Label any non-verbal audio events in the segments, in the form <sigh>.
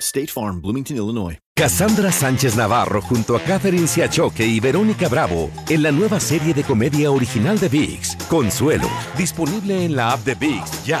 State Farm, Bloomington, Illinois. Cassandra Sánchez Navarro junto a Catherine Siachoque y Verónica Bravo en la nueva serie de comedia original de VIX, Consuelo, disponible en la app de VIX ya.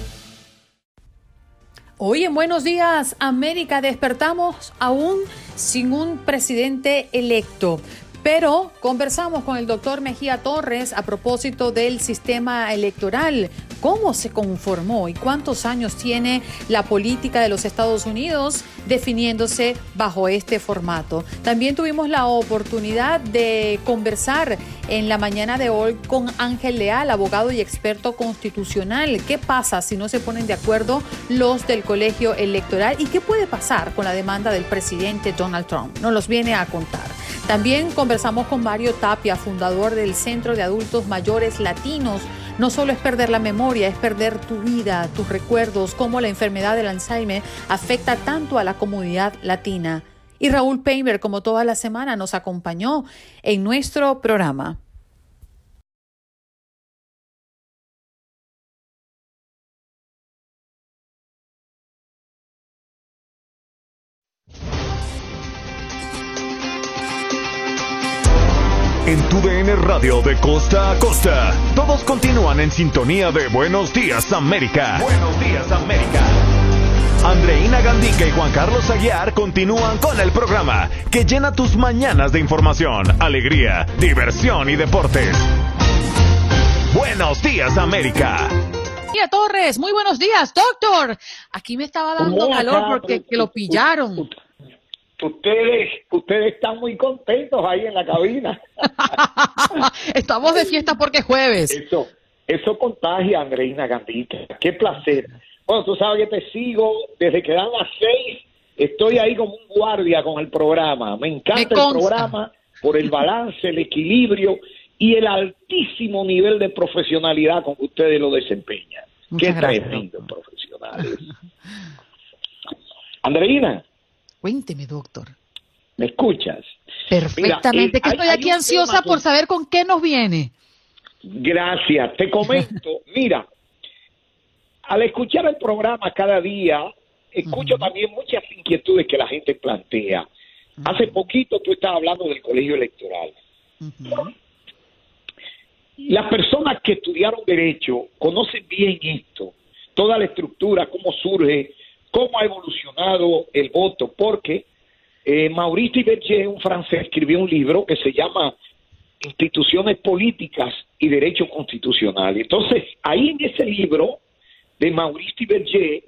Hoy en Buenos Días América despertamos aún sin un presidente electo. Pero conversamos con el doctor Mejía Torres a propósito del sistema electoral, cómo se conformó y cuántos años tiene la política de los Estados Unidos definiéndose bajo este formato. También tuvimos la oportunidad de conversar en la mañana de hoy con Ángel Leal, abogado y experto constitucional. ¿Qué pasa si no se ponen de acuerdo los del colegio electoral y qué puede pasar con la demanda del presidente Donald Trump? Nos los viene a contar. También conversamos con Mario Tapia, fundador del Centro de Adultos Mayores Latinos. No solo es perder la memoria, es perder tu vida, tus recuerdos, cómo la enfermedad del Alzheimer afecta tanto a la comunidad latina. Y Raúl Painter, como toda la semana, nos acompañó en nuestro programa. En tu DN Radio de costa a costa, todos continúan en sintonía de Buenos Días América. Buenos Días América. Andreina Gandica y Juan Carlos Aguiar continúan con el programa que llena tus mañanas de información, alegría, diversión y deportes. Buenos Días América. Torres, muy buenos días, doctor. Aquí me estaba dando calor porque que lo pillaron. Ustedes, ustedes están muy contentos ahí en la cabina. <laughs> Estamos de fiesta porque es jueves. Eso, eso contagia, Andreina Gandita. Qué placer. Bueno, tú sabes que te sigo desde que dan las seis. Estoy ahí como un guardia con el programa. Me encanta Me el programa por el balance, el equilibrio y el altísimo nivel de profesionalidad con que ustedes lo desempeñan. Muchas Qué gracias, tremendo profesionales. Andreina, Cuénteme, doctor. ¿me escuchas? Perfectamente, eh, que hay- estoy hay aquí ansiosa por saber con qué nos viene. Gracias. Te comento, <laughs> mira, al escuchar el programa cada día, escucho también muchas inquietudes que la gente plantea. Hace poquito tú estabas hablando del colegio electoral. Las personas que estudiaron derecho conocen bien esto, toda la estructura, cómo surge, cómo ha evolucionado el voto, porque eh, Maurice un francés, escribió un libro que se llama Instituciones Políticas y Derecho Constitucional. Entonces, ahí en ese libro de Maurice Berger,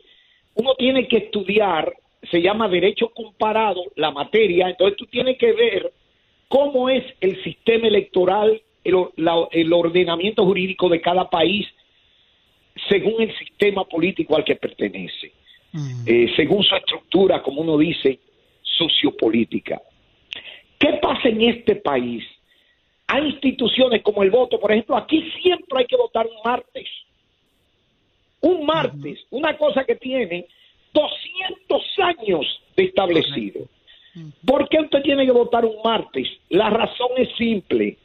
uno tiene que estudiar, se llama Derecho Comparado, la materia, entonces tú tienes que ver cómo es el sistema electoral, el, or- la- el ordenamiento jurídico de cada país según el sistema político al que pertenece, eh, según su estructura, como uno dice, sociopolítica. ¿Qué pasa en este país? Hay instituciones como el voto, por ejemplo, aquí siempre hay que votar un martes. Un martes, una cosa que tiene 200 años de establecido. ¿Por qué usted tiene que votar un martes? La razón es simple.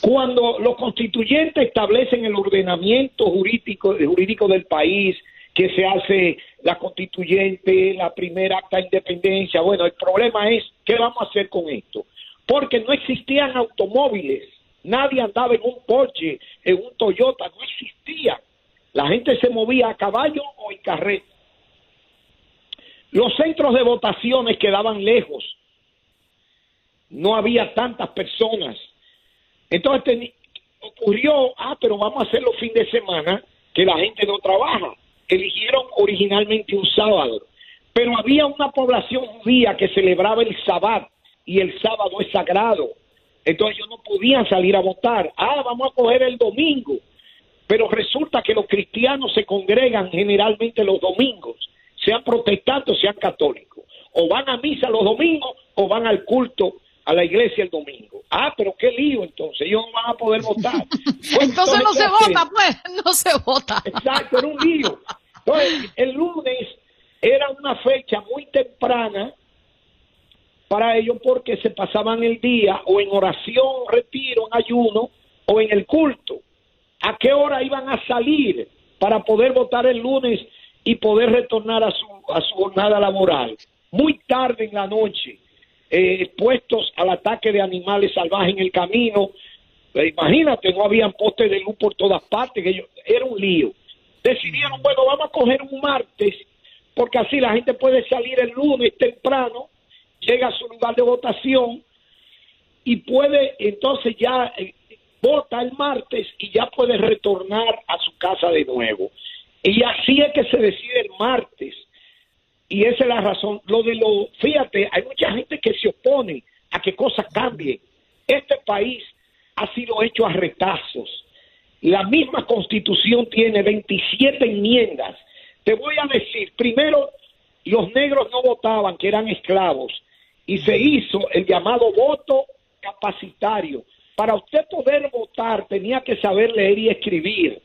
Cuando los constituyentes establecen el ordenamiento jurídico, jurídico del país, que se hace la constituyente, la primera acta de independencia, bueno, el problema es, ¿qué vamos a hacer con esto? Porque no existían automóviles, nadie andaba en un Porsche, en un Toyota, no existía. La gente se movía a caballo o en carreta. Los centros de votaciones quedaban lejos. No había tantas personas. Entonces ocurrió, ah, pero vamos a hacerlo fin de semana, que la gente no trabaja. Eligieron originalmente un sábado, pero había una población judía que celebraba el sábado y el sábado es sagrado. Entonces ellos no podían salir a votar. Ah, vamos a coger el domingo. Pero resulta que los cristianos se congregan generalmente los domingos, sean protestantes, sean católicos. O van a misa los domingos o van al culto a la iglesia el domingo. Ah, pero qué lío entonces, ellos no van a poder votar. <laughs> entonces, no se vota, pues, <laughs> no se vota. Exacto, era un lío. Entonces, el lunes era una fecha muy temprana para ellos porque se pasaban el día o en oración, retiro, en ayuno o en el culto. ¿A qué hora iban a salir para poder votar el lunes y poder retornar a su, a su jornada laboral? Muy tarde en la noche eh, expuestos al ataque de animales salvajes en el camino. Eh, imagínate, no habían postes de luz por todas partes, que era un lío. Decidieron, bueno, vamos a coger un martes, porque así la gente puede salir el lunes temprano, llega a su lugar de votación y puede entonces ya eh, vota el martes y ya puede retornar a su casa de nuevo. Y así es que se decide el martes y esa es la razón. Lo de lo, fíjate, hay mucha gente que se opone a que cosas cambien. Este país ha sido hecho a retazos. La misma constitución tiene 27 enmiendas. Te voy a decir, primero, los negros no votaban, que eran esclavos, y se hizo el llamado voto capacitario. Para usted poder votar tenía que saber leer y escribir.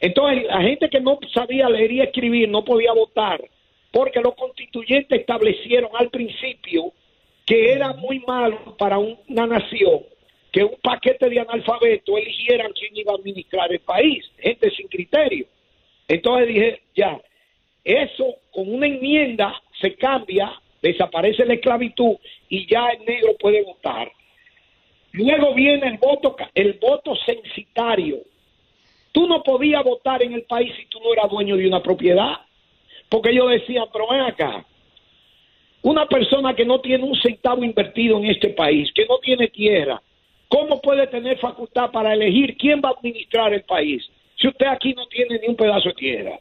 Entonces, la gente que no sabía leer y escribir no podía votar porque los constituyentes establecieron al principio que era muy malo para una nación que un paquete de analfabetos eligieran quién iba a administrar el país, gente sin criterio. Entonces dije, ya, eso con una enmienda se cambia, desaparece la esclavitud y ya el negro puede votar. Luego viene el voto, el voto censitario. Tú no podías votar en el país si tú no eras dueño de una propiedad. Porque ellos decían, pero ven acá, una persona que no tiene un centavo invertido en este país, que no tiene tierra, ¿cómo puede tener facultad para elegir quién va a administrar el país si usted aquí no tiene ni un pedazo de tierra?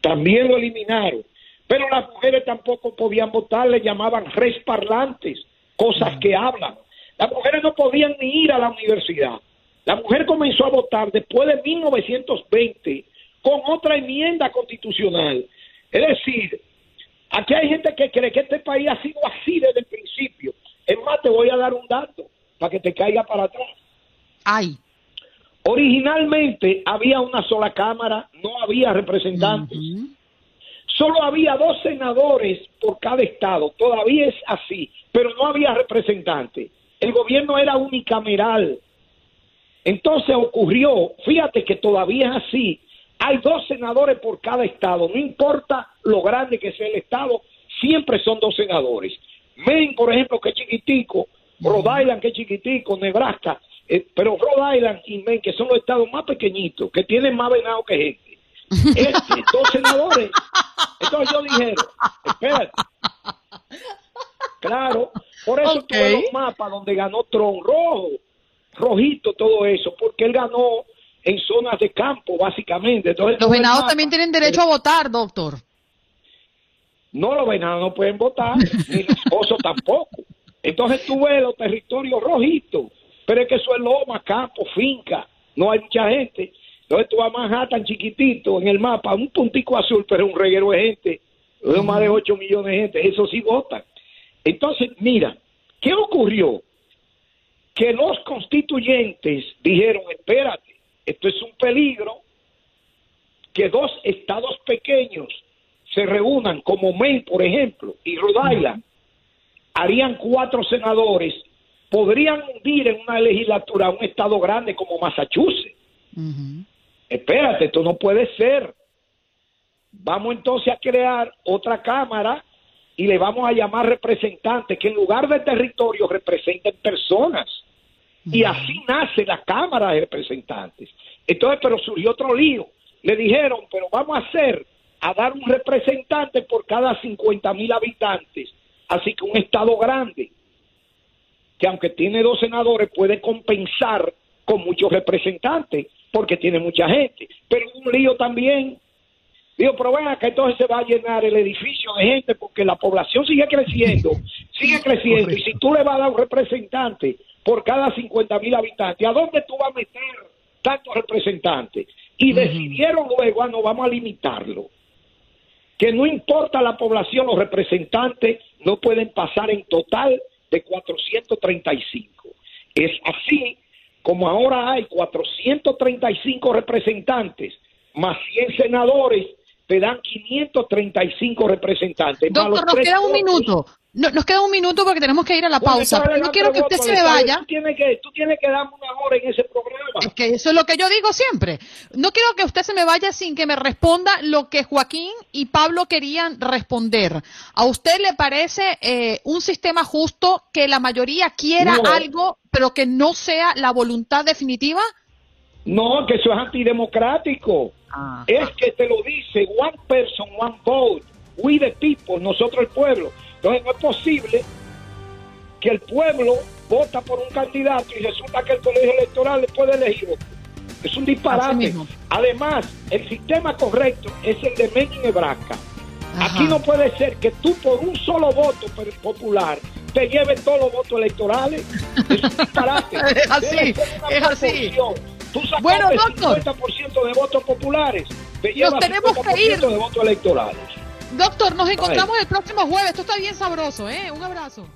También lo eliminaron. Pero las mujeres tampoco podían votar, le llamaban res parlantes, cosas que hablan. Las mujeres no podían ni ir a la universidad. La mujer comenzó a votar después de 1920 con otra enmienda constitucional. Es decir, aquí hay gente que cree que este país ha sido así desde el principio. Es más, te voy a dar un dato para que te caiga para atrás. Ay. Originalmente había una sola Cámara, no había representantes. Solo había dos senadores por cada estado, todavía es así, pero no había representantes. El gobierno era unicameral. Entonces ocurrió, fíjate que todavía es así, hay dos senadores por cada estado, no importa lo grande que sea el estado, siempre son dos senadores. Maine, por ejemplo, que es chiquitico, Rhode Island, que es chiquitico, Nebraska, eh, pero Rhode Island y Maine, que son los estados más pequeñitos, que tienen más venado que gente. <laughs> Este, dos senadores. Entonces yo dije, espérate. Claro, por eso okay. tuve los mapas donde ganó Tron rojo, rojito, todo eso, porque él ganó en zonas de campo, básicamente. Entonces, los venados también tienen derecho a votar, doctor. No, los venados no pueden votar, ni los <laughs> osos tampoco. Entonces tú ves los territorios rojitos, pero es que eso es loma, campo, finca, no hay mucha gente. Entonces tú vas a Manhattan chiquitito en el mapa, un puntico azul, pero un reguero de gente, más de 8 millones de gente, eso sí votan. Entonces, mira, ¿qué ocurrió? Que los constituyentes dijeron, espérate, esto es un peligro que dos estados pequeños se reúnan, como Maine, por ejemplo, y Rhode Island, harían cuatro senadores, podrían hundir en una legislatura a un estado grande como Massachusetts. Espérate, esto no puede ser. Vamos entonces a crear otra cámara y le vamos a llamar representantes que en lugar de territorio representen personas. Y así nace la Cámara de Representantes. Entonces, pero surgió otro lío. Le dijeron, pero vamos a hacer, a dar un representante por cada 50 mil habitantes. Así que un Estado grande, que aunque tiene dos senadores, puede compensar con muchos representantes, porque tiene mucha gente. Pero un lío también Digo, pero vean que entonces se va a llenar el edificio de gente porque la población sigue creciendo, sigue <laughs> creciendo. Y si tú le vas a dar un representante por cada 50 mil habitantes, ¿a dónde tú vas a meter tantos representantes? Y decidieron luego, ah, no, vamos a limitarlo. Que no importa la población, los representantes no pueden pasar en total de 435. Es así como ahora hay 435 representantes más 100 senadores te dan 535 representantes. Doctor, nos queda un minuto. nos queda un minuto porque tenemos que ir a la pausa. no quiero que usted se me vaya. Tú tienes, que, tú tienes que darme una hora en ese programa. Es que eso es lo que yo digo siempre. No quiero que usted se me vaya sin que me responda lo que Joaquín y Pablo querían responder. ¿A usted le parece eh, un sistema justo que la mayoría quiera algo, pero que no sea la voluntad definitiva? No, que eso es antidemocrático. Es que te lo dice one person, one vote. We the people, nosotros el pueblo. Entonces no es posible que el pueblo vota por un candidato y resulta que el colegio electoral le puede elegir otro. Es un disparate. Además, el sistema correcto es el de Maine y Nebraska. Aquí no puede ser que tú por un solo voto popular te lleves todos los votos electorales. Es un disparate. <laughs> es así, es así. Tú bueno, doctor. el 50% de votos populares, te nos tenemos que ir. de votos electorales. Doctor, nos encontramos el próximo jueves. Esto está bien sabroso, ¿eh? Un abrazo.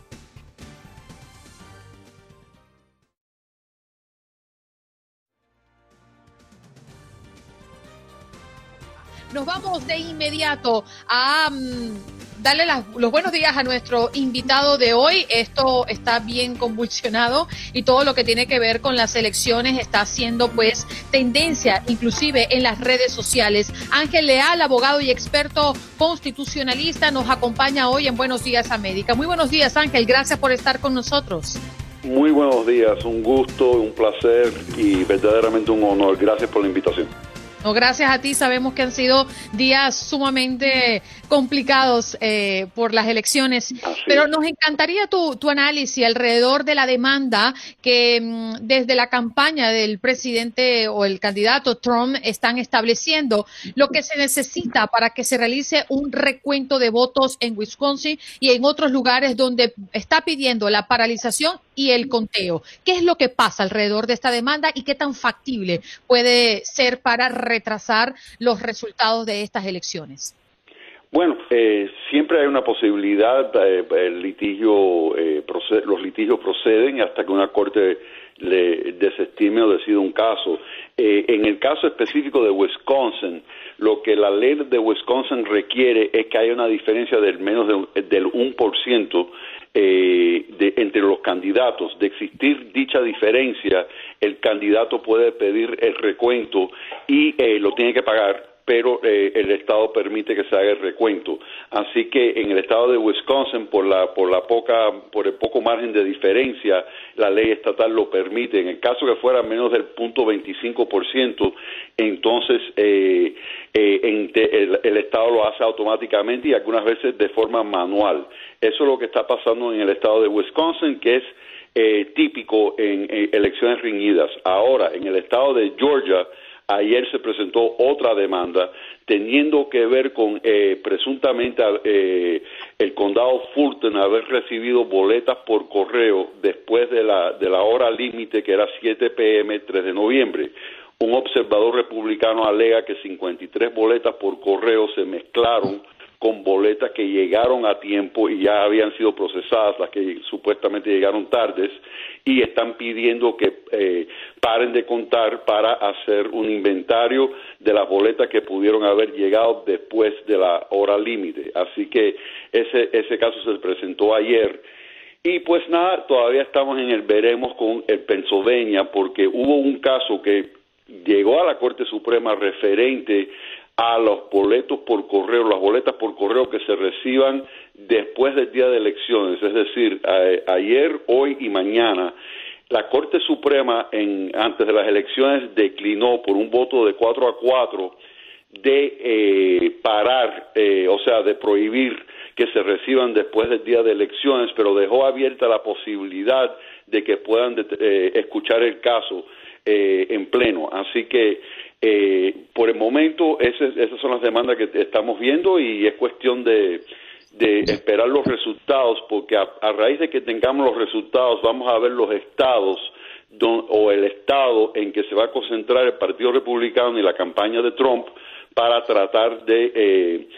Nos vamos de inmediato a mm, darle los buenos días a nuestro invitado de hoy. Esto está bien convulsionado y todo lo que tiene que ver con las elecciones está haciendo pues tendencia inclusive en las redes sociales. Ángel Leal, abogado y experto constitucionalista, nos acompaña hoy en Buenos Días América. Muy buenos días Ángel, gracias por estar con nosotros. Muy buenos días, un gusto, un placer y verdaderamente un honor. Gracias por la invitación gracias a ti. Sabemos que han sido días sumamente complicados eh, por las elecciones, pero nos encantaría tu, tu, análisis alrededor de la demanda que mm, desde la campaña del presidente o el candidato Trump están estableciendo. Lo que se necesita para que se realice un recuento de votos en Wisconsin y en otros lugares donde está pidiendo la paralización y el conteo. ¿Qué es lo que pasa alrededor de esta demanda y qué tan factible puede ser para retrasar los resultados de estas elecciones? Bueno, eh, siempre hay una posibilidad, eh, el litigio, eh, los litigios proceden hasta que una corte le desestime o decida un caso. en el caso específico de Wisconsin, lo que la ley de Wisconsin requiere es que haya una diferencia del menos del 1% de, entre los candidatos. De existir dicha diferencia, el candidato puede pedir el recuento y lo tiene que pagar pero eh, el Estado permite que se haga el recuento. Así que en el estado de Wisconsin, por la, por la poca, por el poco margen de diferencia, la ley estatal lo permite. En el caso que fuera menos del punto 25%, entonces eh, eh, el, Estado lo hace automáticamente y algunas veces de forma manual. Eso es lo que está pasando en el estado de Wisconsin, que es típico en elecciones riñidas. Ahora, en el estado de Georgia, ayer se presentó otra demanda teniendo que ver con eh, presuntamente eh, el condado Fulton haber recibido boletas por correo después de la, de la hora límite que era 7 pm 3 de noviembre. Un observador republicano alega que 53 boletas por correo se mezclaron con boletas que llegaron a tiempo y ya habían sido procesadas, las que supuestamente llegaron tardes, y están pidiendo que eh, paren de contar para hacer un inventario de las boletas que pudieron haber llegado después de la hora límite. Así que ese, ese caso se presentó ayer. Y pues nada, todavía estamos en el veremos con el Pennsylvania porque hubo un caso que llegó a la Corte Suprema referente a los boletos por correo, las boletas por correo que se reciban después del día de elecciones, es decir, ayer, hoy y mañana. La Corte Suprema, en, antes de las elecciones, declinó por un voto de 4 a 4 de eh, parar, eh, o sea, de prohibir que se reciban después del día de elecciones, pero dejó abierta la posibilidad de que puedan eh, escuchar el caso en pleno. Así que eh, por el momento, esas son las demandas que estamos viendo y es cuestión de, esperar los resultados, porque a, raíz de que tengamos los resultados, vamos a ver los estados o el estado en que se va a concentrar el Partido Republicano y la campaña de Trump para tratar de, eh,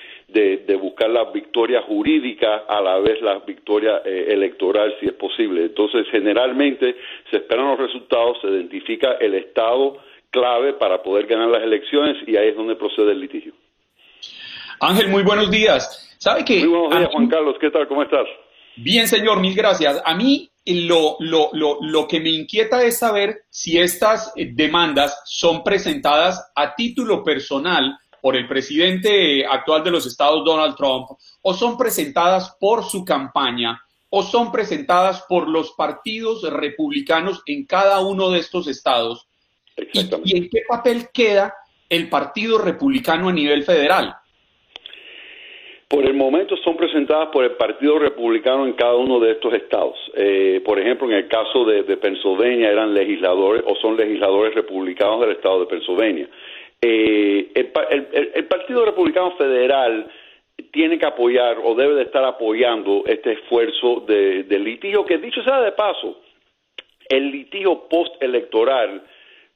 de, buscar la victoria jurídica a la vez la victoria eh, electoral, si es posible. Entonces, generalmente se esperan los resultados, se identifica el estado clave para poder ganar las elecciones y ahí es donde procede el litigio. Ángel, muy buenos días. ¿Sabe que Muy buenos días, Juan Carlos. ¿Qué tal? ¿Cómo estás? Bien, señor, mil gracias. A mí lo, lo, lo, lo que me inquieta es saber si estas demandas son presentadas a título personal por el presidente actual de los Estados, Donald Trump, o son presentadas por su campaña, o son presentadas por los partidos republicanos en cada uno de estos estados, ¿Y, en qué papel queda el Partido Republicano a nivel federal? Por el momento son presentadas por el Partido Republicano en cada uno de estos estados. Eh, por ejemplo, en el caso de, Pennsylvania eran legisladores o son legisladores republicanos del estado de Pennsylvania. Eh, el, Partido Republicano Federal tiene que apoyar o debe de estar apoyando este esfuerzo de, de litigio que dicho sea de paso, el litigio postelectoral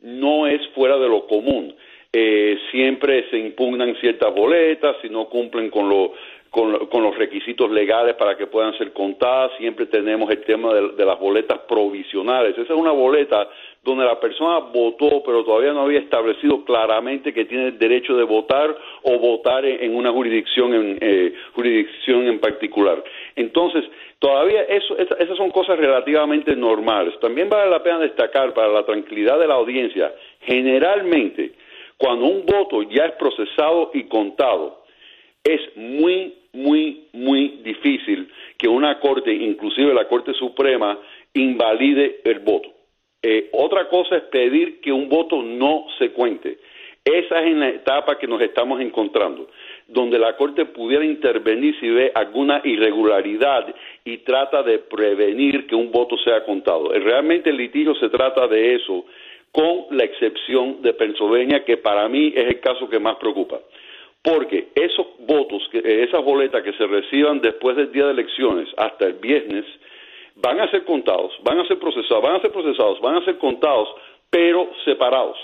no es fuera de lo común. Eh, siempre se impugnan ciertas boletas si no cumplen con, con, los requisitos legales para que puedan ser contadas. Siempre tenemos el tema de, las boletas provisionales. Esa es una boleta donde la persona votó, pero todavía no había establecido claramente que tiene el derecho de votar o votar en, una jurisdicción en, eh, jurisdicción en particular. Entonces, todavía eso, esas son cosas relativamente normales. También vale la pena destacar para la tranquilidad de la audiencia, generalmente, cuando un voto ya es procesado y contado, es muy, muy, muy difícil que una corte, inclusive la Corte Suprema, invalide el voto. Eh, otra cosa es pedir que un voto no se cuente. Esa es la etapa que nos estamos encontrando, donde la Corte pudiera intervenir si ve alguna irregularidad y trata de prevenir que un voto sea contado. Eh, realmente el litigio se trata de eso, con la excepción de Pennsylvania, que para mí es el caso que más preocupa. Porque esos votos, eh, esas boletas que se reciban después del día de elecciones hasta el viernes, van a ser contados, van a ser procesados, van a ser procesados, van a ser contados, pero separados.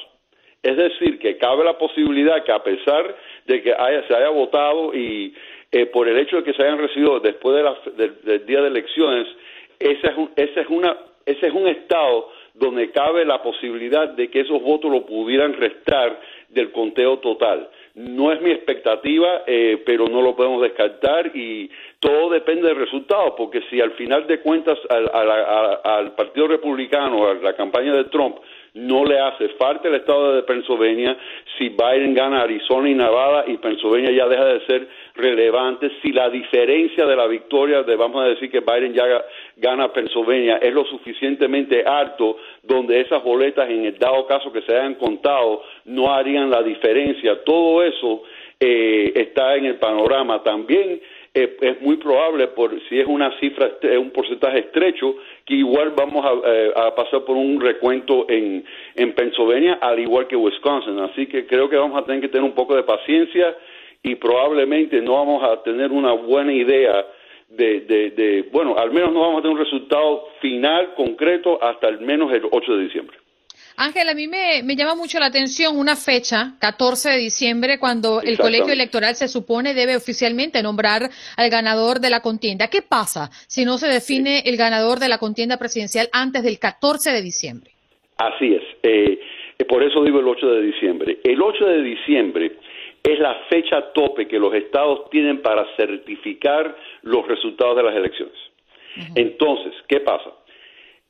Es decir, que cabe la posibilidad que a pesar de que se haya votado y eh, por el hecho de que se hayan recibido después del día de elecciones, ese es, un, es una, ese es un estado donde cabe la posibilidad de que esos votos lo pudieran restar del conteo total. No es mi expectativa, eh, pero no lo podemos descartar y todo depende del resultado, porque si al final de cuentas al, al Partido Republicano, a la campaña de Trump, no le hace falta el estado de Pennsylvania si Biden gana Arizona y Nevada y Pennsylvania ya deja de ser relevante, si la diferencia de la victoria de vamos a decir que Biden ya gana Pennsylvania es lo suficientemente alto donde esas boletas en el dado caso que se hayan contado no harían la diferencia, todo eso eh, está en el panorama. También es muy probable, por si es una cifra, un porcentaje estrecho, que igual vamos eh, a, pasar por un recuento en, en Pennsylvania, al igual que Wisconsin. Así que creo que vamos a tener que tener un poco de paciencia y probablemente no vamos a tener una buena idea de, de, de, bueno, al menos no vamos a tener un resultado final, concreto, hasta al menos el 8 de diciembre. Ángel, a mí me, llama mucho la atención una fecha, 14 de diciembre, cuando el colegio electoral se supone debe oficialmente nombrar al ganador de la contienda. ¿Qué pasa si no se define el ganador de la contienda presidencial antes del 14 de diciembre? Así es. Eh, por eso digo el 8 de diciembre. El 8 de diciembre es la fecha tope que los estados tienen para certificar los resultados de las elecciones. Entonces, ¿qué pasa?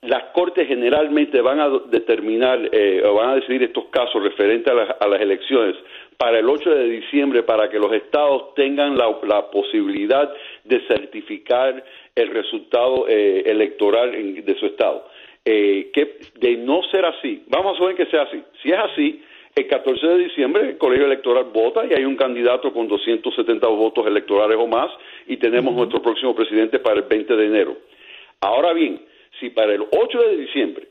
Las cortes generalmente van a determinar eh, o van a decidir estos casos referentes a, las elecciones para el 8 de diciembre para que los estados tengan la, posibilidad de certificar el resultado eh, electoral de su estado. Eh, que de no ser así, vamos a suponer que sea así. Si es así, el 14 de diciembre el colegio electoral vota y hay un candidato con 270 votos electorales o más y tenemos nuestro próximo presidente para el 20 de enero. Ahora bien, si para el 8 de diciembre,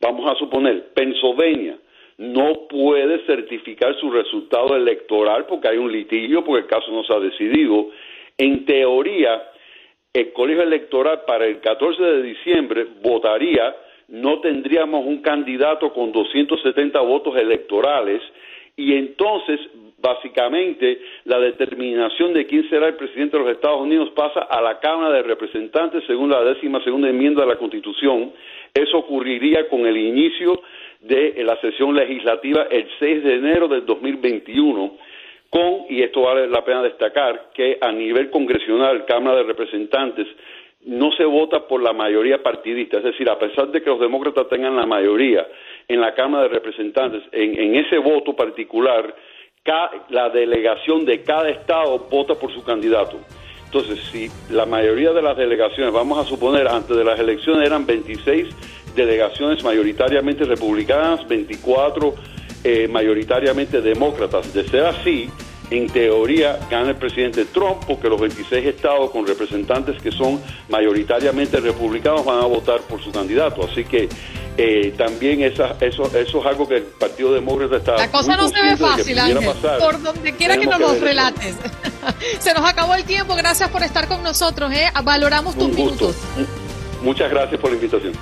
vamos a suponer, Pennsylvania no puede certificar su resultado electoral porque hay un litigio, porque el caso no se ha decidido, en teoría, el colegio electoral para el 14 de diciembre votaría no tendríamos un candidato con 270 votos electorales y entonces básicamente la determinación de quién será el presidente de los Estados Unidos pasa a la Cámara de Representantes según la décima segunda enmienda de la Constitución. Eso ocurriría con el inicio de la sesión legislativa el 6 de enero del 2021 con, y esto vale la pena destacar, que a nivel congresional, Cámara de Representantes, no se vota por la mayoría partidista, es decir, a pesar de que los demócratas tengan la mayoría en la Cámara de Representantes, en, ese voto particular, la delegación de cada estado vota por su candidato. Entonces, si la mayoría de las delegaciones, vamos a suponer, antes de las elecciones eran 26 delegaciones mayoritariamente republicanas, 24 eh, mayoritariamente demócratas, de ser así, en teoría gana el presidente Trump porque los 26 estados con representantes que son mayoritariamente republicanos van a votar por su candidato. Así que eh, también esa, eso, eso es algo que el Partido Demócrata está... La cosa no se ve fácil, Ángel, por donde quiera que nos lo relates. <laughs> se nos acabó el tiempo, gracias por estar con nosotros, ¿eh? valoramos tus minutos. Muchas gracias por la invitación.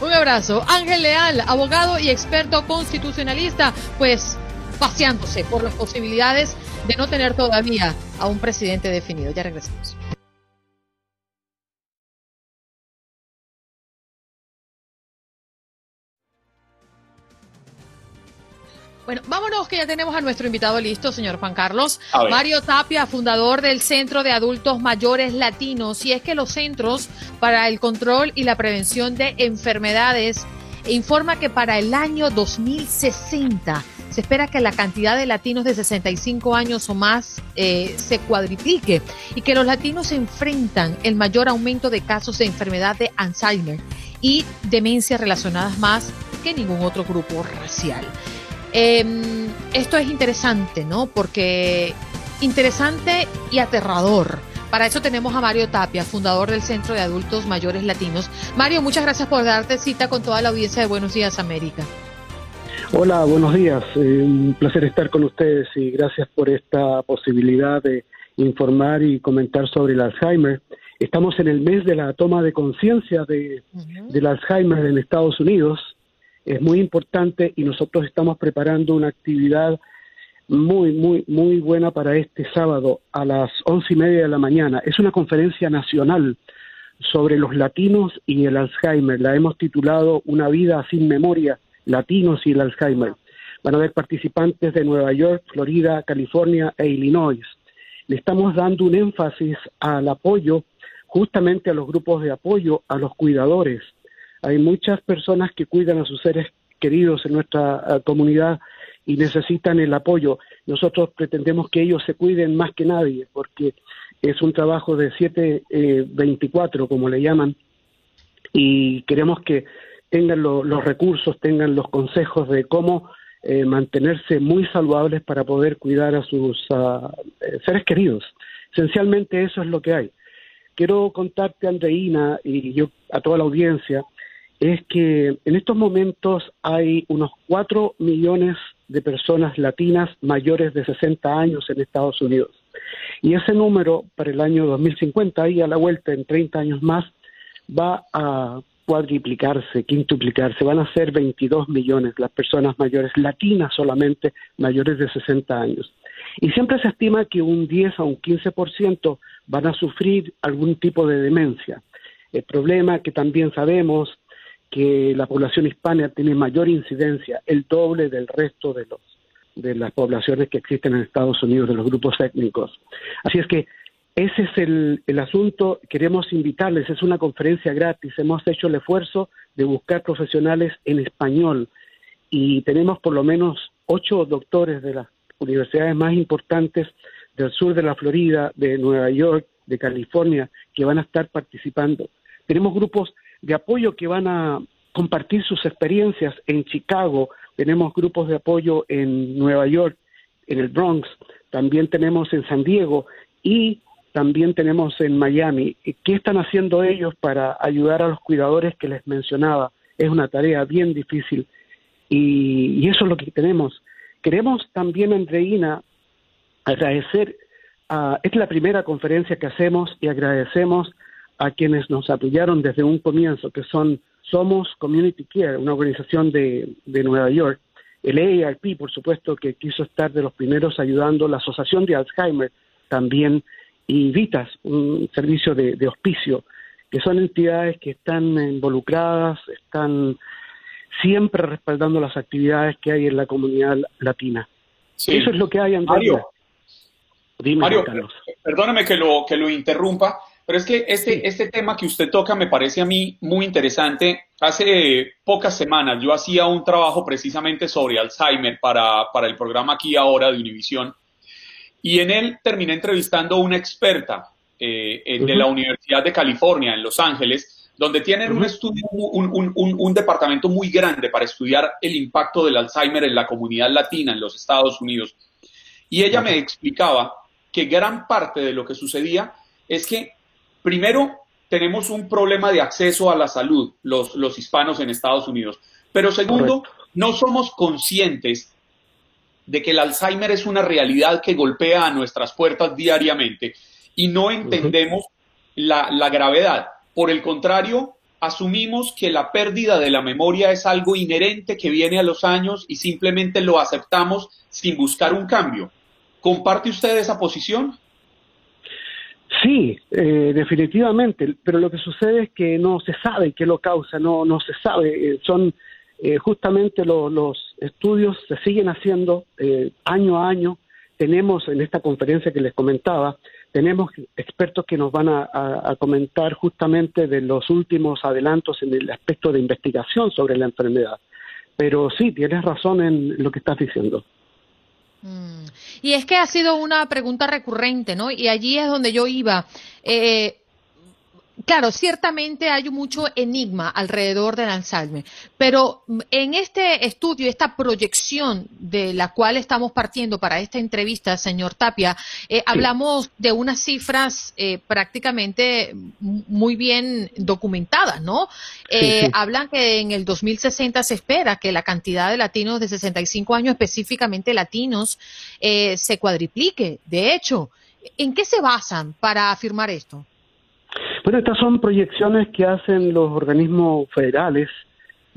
Un abrazo. Ángel Leal, abogado y experto constitucionalista, pues paseándose por las posibilidades de no tener todavía a un presidente definido. Ya regresamos. Bueno, vámonos que ya tenemos a nuestro invitado listo, señor Juan Carlos. Mario Tapia, fundador del Centro de Adultos Mayores Latinos. Y es que los Centros para el Control y la Prevención de Enfermedades informa que para el año 2060 se espera que la cantidad de latinos de 65 años o más eh, se cuadriplique y que los latinos enfrentan el mayor aumento de casos de enfermedad de Alzheimer y demencias relacionadas más que ningún otro grupo racial. Em, esto es interesante, ¿no? Porque interesante y aterrador. Para eso tenemos a Mario Tapia, fundador del Centro de Adultos Mayores Latinos. Mario, muchas gracias por darte cita con toda la audiencia de Buenos Días América. Hola, buenos días. Eh, un placer estar con ustedes y gracias por esta posibilidad de informar y comentar sobre el Alzheimer. Estamos en el mes de la toma de conciencia de, del Alzheimer en Estados Unidos. Es muy importante y nosotros estamos preparando una actividad muy, muy, muy buena para este sábado a las once y media de la mañana. Es una conferencia nacional sobre los latinos y el Alzheimer. La hemos titulado Una vida sin memoria latinos y el Alzheimer. Van a haber participantes de Nueva York, Florida, California e Illinois. Le estamos dando un énfasis al apoyo justamente a los grupos de apoyo, a los cuidadores. Hay muchas personas que cuidan a sus seres queridos en nuestra eh, comunidad y necesitan el apoyo. Nosotros pretendemos que ellos se cuiden más que nadie, porque es un trabajo de 7-24, eh, como le llaman, y queremos que tengan los recursos, tengan los consejos de cómo eh, mantenerse muy saludables para poder cuidar a sus eh, seres queridos. Esencialmente eso es lo que hay. Quiero contarte, Andreina, y yo a toda la audiencia, es que en estos momentos hay unos 4 millones de personas latinas mayores de 60 años en Estados Unidos. Y ese número para el año 2050, ahí a la vuelta, en 30 años más, va a cuadriplicarse, quintuplicarse, van a ser 22 millones las personas mayores, latinas solamente, mayores de 60 años. Y siempre se estima que un 10 a un 15% van a sufrir algún tipo de demencia. El problema que también sabemos que la población hispana tiene mayor incidencia, el doble del resto de los de las poblaciones que existen en Estados Unidos, de los grupos étnicos. Así es que ese es el, el asunto. Queremos invitarles, es una conferencia gratis. Hemos hecho el esfuerzo de buscar profesionales en español y tenemos por lo menos ocho doctores de las universidades más importantes del sur de la Florida, de Nueva York, de California, que van a estar participando. Tenemos grupos de apoyo que van a compartir sus experiencias en Chicago, tenemos grupos de apoyo en Nueva York, en el Bronx, también tenemos en San Diego y también tenemos en Miami. ¿Qué están haciendo ellos para ayudar a los cuidadores que les mencionaba? Es una tarea bien difícil y, eso es lo que tenemos. Queremos también, Andreina, agradecer, es la primera conferencia que hacemos y agradecemos a quienes nos apoyaron desde un comienzo, que son Somos Community Care, una organización de, de Nueva York, el AARP, por supuesto, que quiso estar de los primeros ayudando, la Asociación de Alzheimer también, y Vitas, un servicio de, de hospicio, que son entidades que están involucradas, están siempre respaldando las actividades que hay en la comunidad latina. Eso es lo que hay en Mario, Mario perdóname que lo, que lo interrumpa, pero es que este, este tema que usted toca me parece a mí muy interesante. Hace pocas semanas yo hacía un trabajo precisamente sobre Alzheimer para, para el programa Aquí Ahora de Univisión y en él terminé entrevistando a una experta eh, de la Universidad de California en Los Ángeles, donde tienen un estudio, un, un, un, departamento muy grande para estudiar el impacto del Alzheimer en la comunidad latina en los Estados Unidos. Y ella me explicaba que gran parte de lo que sucedía es que Primero, tenemos un problema de acceso a la salud, los, los hispanos en Estados Unidos. Pero segundo, no somos conscientes de que el Alzheimer es una realidad que golpea a nuestras puertas diariamente y no entendemos la, la gravedad. Por el contrario, asumimos que la pérdida de la memoria es algo inherente que viene a los años y simplemente lo aceptamos sin buscar un cambio. ¿Comparte usted esa posición? Sí, eh, definitivamente, pero lo que sucede es que no se sabe qué lo causa, no, no se sabe, eh, son eh, justamente los estudios se siguen haciendo año a año, tenemos en esta conferencia que les comentaba, tenemos expertos que nos van a, comentar justamente de los últimos adelantos en el aspecto de investigación sobre la enfermedad. Pero sí, tienes razón en lo que estás diciendo. Mm. Y es que ha sido una pregunta recurrente, ¿no? Y allí es donde yo iba. Eh, Claro, ciertamente hay mucho enigma alrededor del Alzheimer, pero en este estudio, esta proyección de la cual estamos partiendo para esta entrevista, señor Tapia, eh, hablamos de unas cifras eh, prácticamente muy bien documentadas, ¿no? Eh, hablan que en el 2060 se espera que la cantidad de latinos de 65 años, específicamente latinos, se cuadriplique. De hecho, ¿en qué se basan para afirmar esto? Bueno, estas son proyecciones que hacen los organismos federales,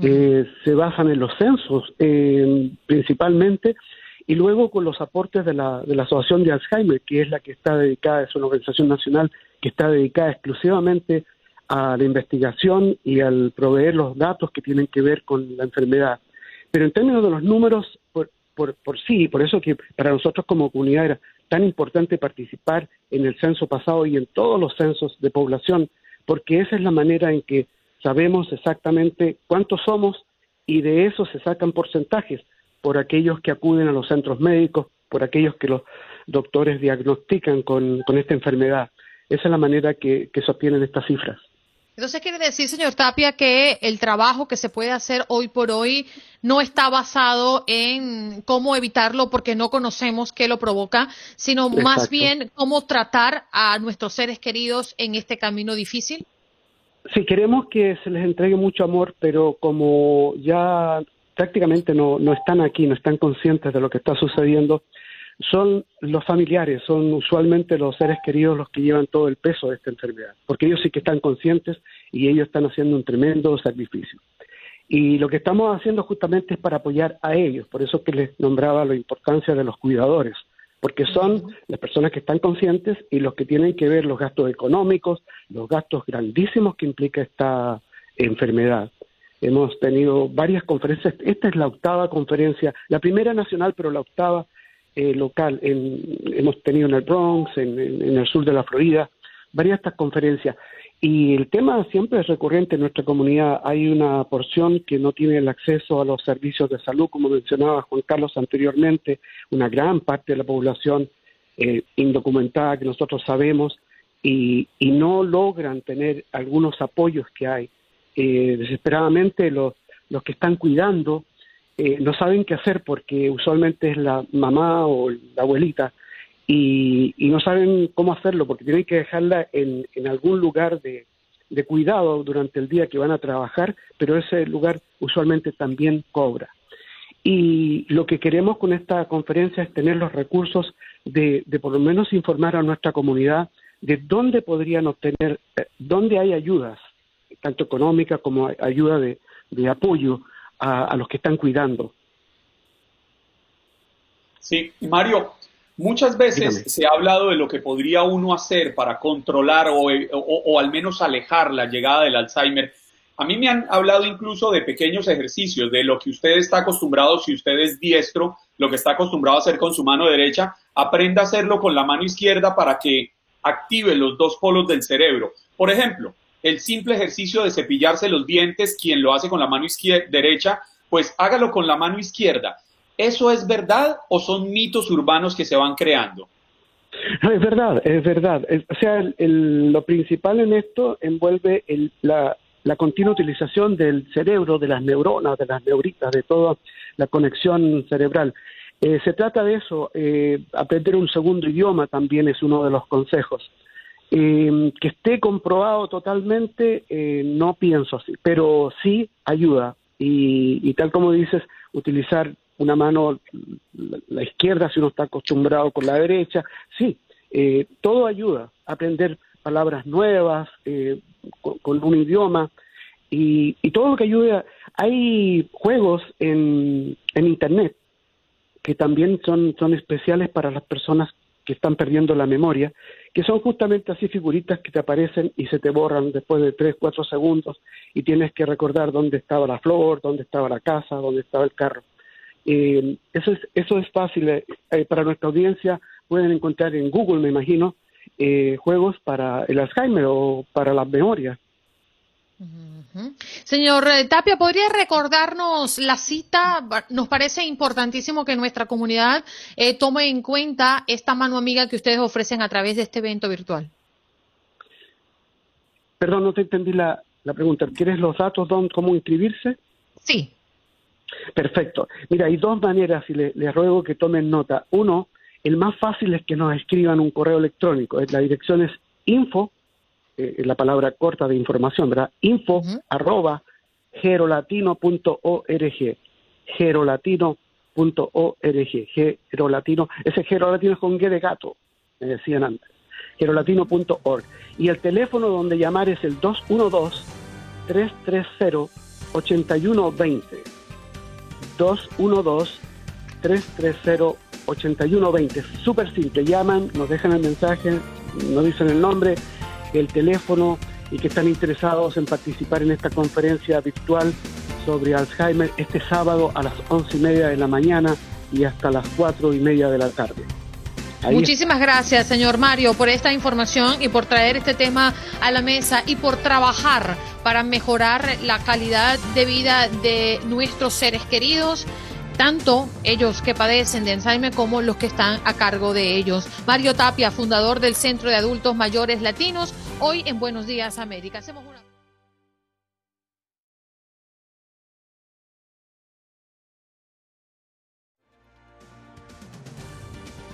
eh, se basan en los censos eh, principalmente y luego con los aportes de la, de la Asociación de Alzheimer, que es la que está dedicada, es una organización nacional que está dedicada exclusivamente a la investigación y al proveer los datos que tienen que ver con la enfermedad. Pero en términos de los números, por, por, sí, por eso que para nosotros como comunidad era tan importante participar en el censo pasado y en todos los censos de población, porque esa es la manera en que sabemos exactamente cuántos somos y de eso se sacan porcentajes por aquellos que acuden a los centros médicos, por aquellos que los doctores diagnostican con, esta enfermedad. Esa es la manera que, que se obtienen estas cifras. Entonces quiere decir, señor Tapia, que el trabajo que se puede hacer hoy por hoy no está basado en cómo evitarlo porque no conocemos qué lo provoca, sino más bien cómo tratar a nuestros seres queridos en este camino difícil. Sí, queremos que se les entregue mucho amor, pero como ya prácticamente no, no están aquí, no están conscientes de lo que está sucediendo, son los familiares, son usualmente los seres queridos los que llevan todo el peso de esta enfermedad, porque ellos sí que están conscientes y ellos están haciendo un tremendo sacrificio. Y lo que estamos haciendo justamente es para apoyar a ellos, por eso que les nombraba la importancia de los cuidadores, porque son las personas que están conscientes y los que tienen que ver los gastos económicos, los gastos grandísimos que implica esta enfermedad. Hemos tenido varias conferencias, esta es la octava conferencia, la primera nacional, pero la octava eh, local. hemos tenido en el Bronx, en, el sur de la Florida, varias de estas conferencias. Y el tema siempre es recurrente en nuestra comunidad. Hay una porción que no tiene el acceso a los servicios de salud, como mencionaba Juan Carlos anteriormente, una gran parte de la población eh, indocumentada que nosotros sabemos y, no logran tener algunos apoyos que hay. Eh, desesperadamente los, los que están cuidando eh, no saben qué hacer porque usualmente es la mamá o la abuelita y, no saben cómo hacerlo porque tienen que dejarla en, algún lugar de, cuidado durante el día que van a trabajar, pero ese lugar usualmente también cobra. Y lo que queremos con esta conferencia es tener los recursos de, por lo menos informar a nuestra comunidad de dónde podrían obtener, eh, dónde hay ayudas, tanto económicas como ayuda de, apoyo a los que están cuidando. Sí, Mario, Muchas veces se ha hablado de lo que podría uno hacer para controlar o, al menos alejar la llegada del Alzheimer. A mí me han hablado incluso de pequeños ejercicios, de lo que usted está acostumbrado, si usted es diestro, lo que está acostumbrado a hacer con su mano derecha, aprenda a hacerlo con la mano izquierda para que active los dos polos del cerebro. Por ejemplo, el simple ejercicio de cepillarse los dientes, quien lo hace con la mano derecha, pues hágalo con la mano izquierda ¿Eso es verdad o son mitos urbanos que se van creando? es verdad, es verdad. O sea, lo principal en esto envuelve la, continua utilización del cerebro, de las neuronas, de las neuritas, de toda la conexión cerebral. Eh, se trata de eso. Eh, aprender un segundo idioma también es uno de los consejos. Eh, que esté comprobado totalmente, no pienso así, pero sí ayuda. y tal como dices, utilizar una mano la izquierda si uno está acostumbrado con la derecha. Sí, eh, todo ayuda aprender palabras nuevas eh, con, un idioma y, todo lo que ayuda. Hay juegos en, en Internet que también son, son especiales para las personas que están perdiendo la memoria, que son justamente así figuritas que te aparecen y se te borran después de tres, cuatro segundos y tienes que recordar dónde estaba la flor, dónde estaba la casa, dónde estaba el carro. Eh, eso, es, eso es fácil. Eh, eh, para nuestra audiencia pueden encontrar en Google, me imagino, juegos para el Alzheimer o para las memorias. Señor Tapia, ¿podría recordarnos la cita? Nos parece importantísimo que nuestra comunidad tome en cuenta esta mano amiga que ustedes ofrecen a través de este evento virtual. Perdón, no te entendí la, la pregunta. ¿Quieres los datos, de cómo inscribirse? Sí. Perfecto. Mira, hay dos maneras y les ruego que tomen nota. Uno, el más fácil es que nos escriban un correo electrónico. La dirección es info, eh, la palabra corta de información, ¿verdad? Info arroba gerolatino.org. Gerolatino.org. Gerolatino, ese gerolatino es con G de gato, me decían antes. Gerolatino.org. Y el teléfono donde llamar es el 212 330 8120 212-330-8120. Súper simple, llaman, nos dejan el mensaje, nos dicen el nombre, el teléfono y que están interesados en participar en esta conferencia virtual sobre Alzheimer este sábado a las once y media de la mañana y hasta las cuatro y media de la tarde. Muchísimas gracias, señor Mario, por esta información y por traer este tema a la mesa y por trabajar para mejorar la calidad de vida de nuestros seres queridos tanto ellos que padecen de Alzheimer como los que están a cargo de ellos. Mario Tapia, fundador del Centro de Adultos Mayores Latinos, hoy en Buenos Días América.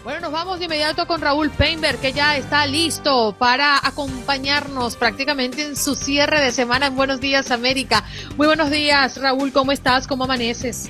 Bueno, nos vamos de inmediato con Raúl Peinberg, que ya está listo para acompañarnos prácticamente en su cierre de semana en Buenos Días América. Muy buenos días, Raúl, ¿cómo estás? ¿Cómo amaneces?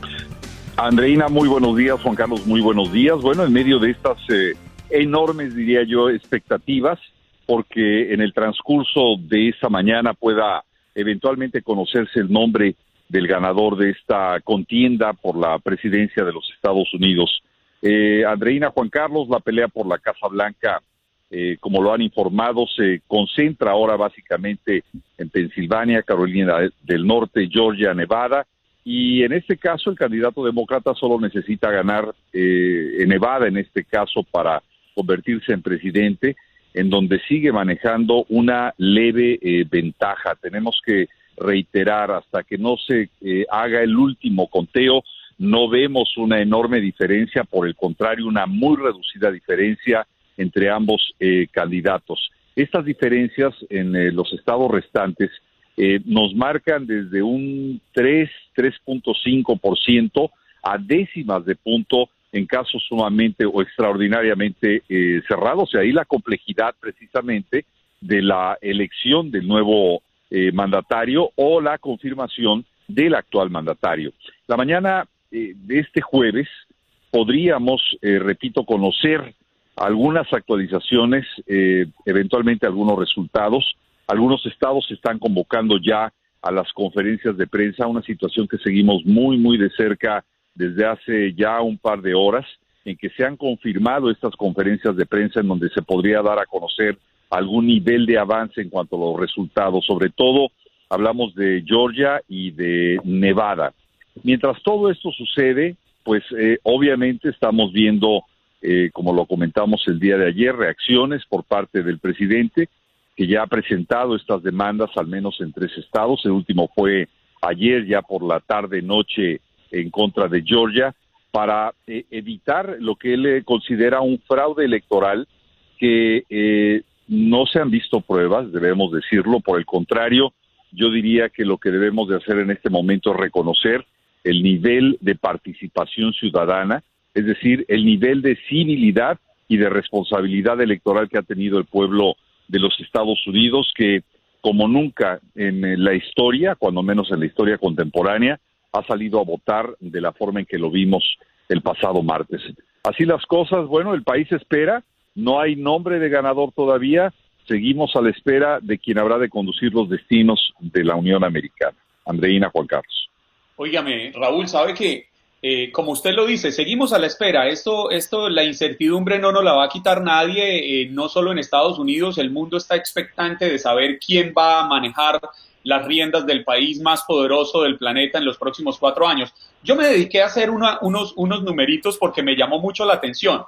Andreina, muy buenos días. Juan Carlos, muy buenos días. Bueno, en medio de estas eh, enormes, diría yo, expectativas, porque en el transcurso de esa mañana pueda eventualmente conocerse el nombre del ganador de esta contienda por la presidencia de los Estados Unidos. Eh, Andreina Juan Carlos, la pelea por la Casa Blanca, eh, como lo han informado, se concentra ahora básicamente en Pensilvania, Carolina del Norte, Georgia, Nevada, y en este caso el candidato demócrata solo necesita ganar eh, en Nevada, en este caso, para convertirse en presidente, en donde sigue manejando una leve eh, ventaja. Tenemos que reiterar, hasta que no se eh, haga el último conteo, no vemos una enorme diferencia, por el contrario, una muy reducida diferencia entre ambos candidatos. Estas diferencias en los estados restantes eh, nos marcan desde un 3, 3.5% a décimas de punto en casos sumamente o extraordinariamente eh, cerrados. Y ahí la complejidad precisamente de la elección del nuevo eh, mandatario o la confirmación del actual mandatario. La mañana de este jueves podríamos, repito, conocer algunas actualizaciones, eventualmente algunos resultados algunos estados están convocando ya a las conferencias de prensa, una situación que seguimos muy, muy de cerca desde hace ya un par de horas, en que se han confirmado estas conferencias de prensa en donde se podría dar a conocer algún nivel de avance en cuanto a los resultados. Sobre todo, hablamos de Georgia y de Nevada. Mientras todo esto sucede, pues eh, obviamente estamos viendo, eh, como lo comentamos el día de ayer, reacciones por parte del presidente que ya ha presentado estas demandas al menos en tres estados. El último fue ayer, ya por la tarde noche, en contra de Georgia, para eh, evitar lo que él considera un fraude electoral que eh, no se han visto pruebas, debemos decirlo. Por el contrario, yo diría que lo que debemos de hacer en este momento es reconocer el nivel de participación ciudadana, es decir, el nivel de civilidad y de responsabilidad electoral que ha tenido el pueblo de los Estados Unidos que como nunca en la historia, cuando menos en la historia contemporánea, ha salido a votar de la forma en que lo vimos el pasado martes. Así las cosas, bueno, el país espera, no hay nombre de ganador todavía, seguimos a la espera de quien habrá de conducir los destinos de la Unión Americana. Andreina Juan Carlos. Óigame, Raúl, ¿sabe que eh, como usted lo dice, seguimos a la espera. Esto, esto, la incertidumbre no nos la va a quitar nadie, eh, no solo en Estados Unidos, el mundo está expectante de saber quién va a manejar las riendas del país más poderoso del planeta en los próximos cuatro años. Yo me dediqué a hacer unos, unos numeritos porque me llamó mucho la atención.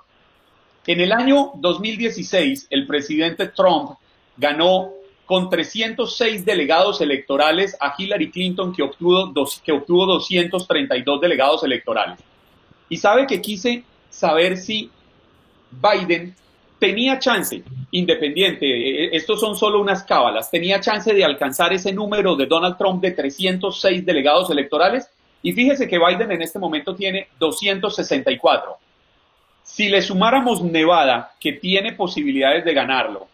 En el año 2016, el presidente Trump ganó con 306 delegados electorales a Hillary Clinton, que obtuvo, dos, que obtuvo 232 delegados electorales. Y sabe que quise saber si Biden tenía chance, independiente, e, e, estos son solo unas cábalas, tenía chance de alcanzar ese número de Donald Trump de 306 delegados electorales. Y fíjese que Biden en este momento tiene 264. Si le sumáramos Nevada, que tiene posibilidades de ganarlo,